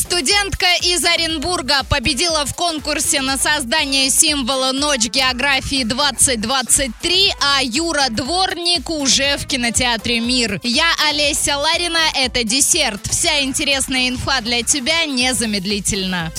Студентка из Оренбурга победила в конкурсе на создание символа «Ночь географии 2023», а Юра Дворник уже в кинотеатре «Мир». Я Олеся Ларина, это десерт. Вся интересная инфа для тебя незамедлительно.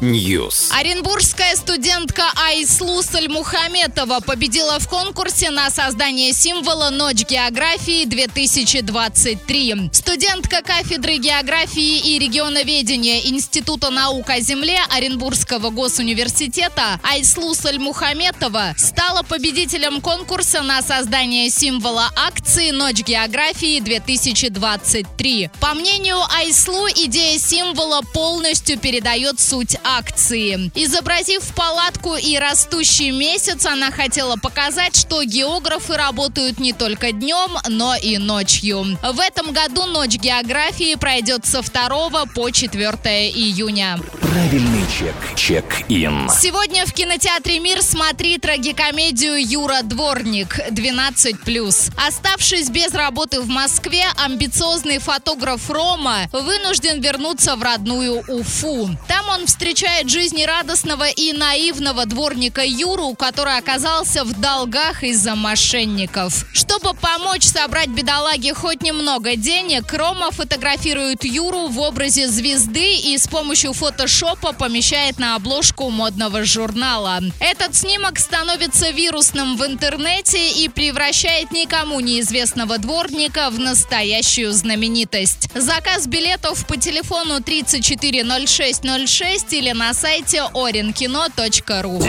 News. Оренбургская студентка Айслу Сальмухаметова победила в конкурсе на создание символа «Ночь географии 2023». Студентка кафедры географии географии и регионоведения Института наук о земле Оренбургского госуниверситета Айслу Сальмухаметова стала победителем конкурса на создание символа акции «Ночь географии-2023». По мнению Айслу, идея символа полностью передает суть акции. Изобразив палатку и растущий месяц, она хотела показать, что географы работают не только днем, но и ночью. В этом году «Ночь географии» пройдет со 2 по 4 июня. Правильный чек. Чек-ин. Сегодня в кинотеатре «Мир» смотри трагикомедию «Юра Дворник» 12+. Оставшись без работы в Москве, амбициозный фотограф Рома вынужден вернуться в родную Уфу. Там он встречает жизнерадостного и наивного дворника Юру, который оказался в долгах из-за мошенников. Чтобы помочь собрать бедолаге хоть немного денег, Рома фотографирует Юру в образе звезды и с помощью фотошопа помещает на обложку модного журнала. Этот снимок становится вирусным в интернете и превращает никому неизвестного дворника в настоящую знаменитость. Заказ билетов по телефону 340606 или на сайте orinkino.ru.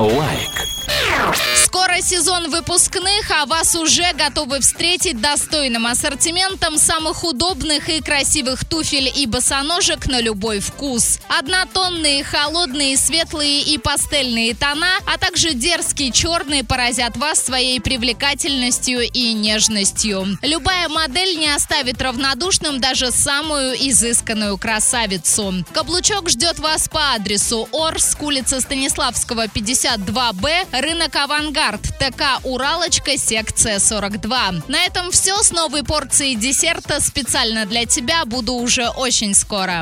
Лайк. Скоро сезон выпускных, а вас уже готовы встретить достойным ассортиментом самых удобных и красивых туфель и босоножек на любой вкус. Однотонные, холодные, светлые и пастельные тона, а также дерзкие черные поразят вас своей привлекательностью и нежностью. Любая модель не оставит равнодушным даже самую изысканную красавицу. Каблучок ждет вас по адресу Орск, улица Станиславского, 52Б, рынок «Авангард», ТК «Уралочка», секция 42. На этом все с новой порцией десерта специально для тебя. Буду уже очень скоро.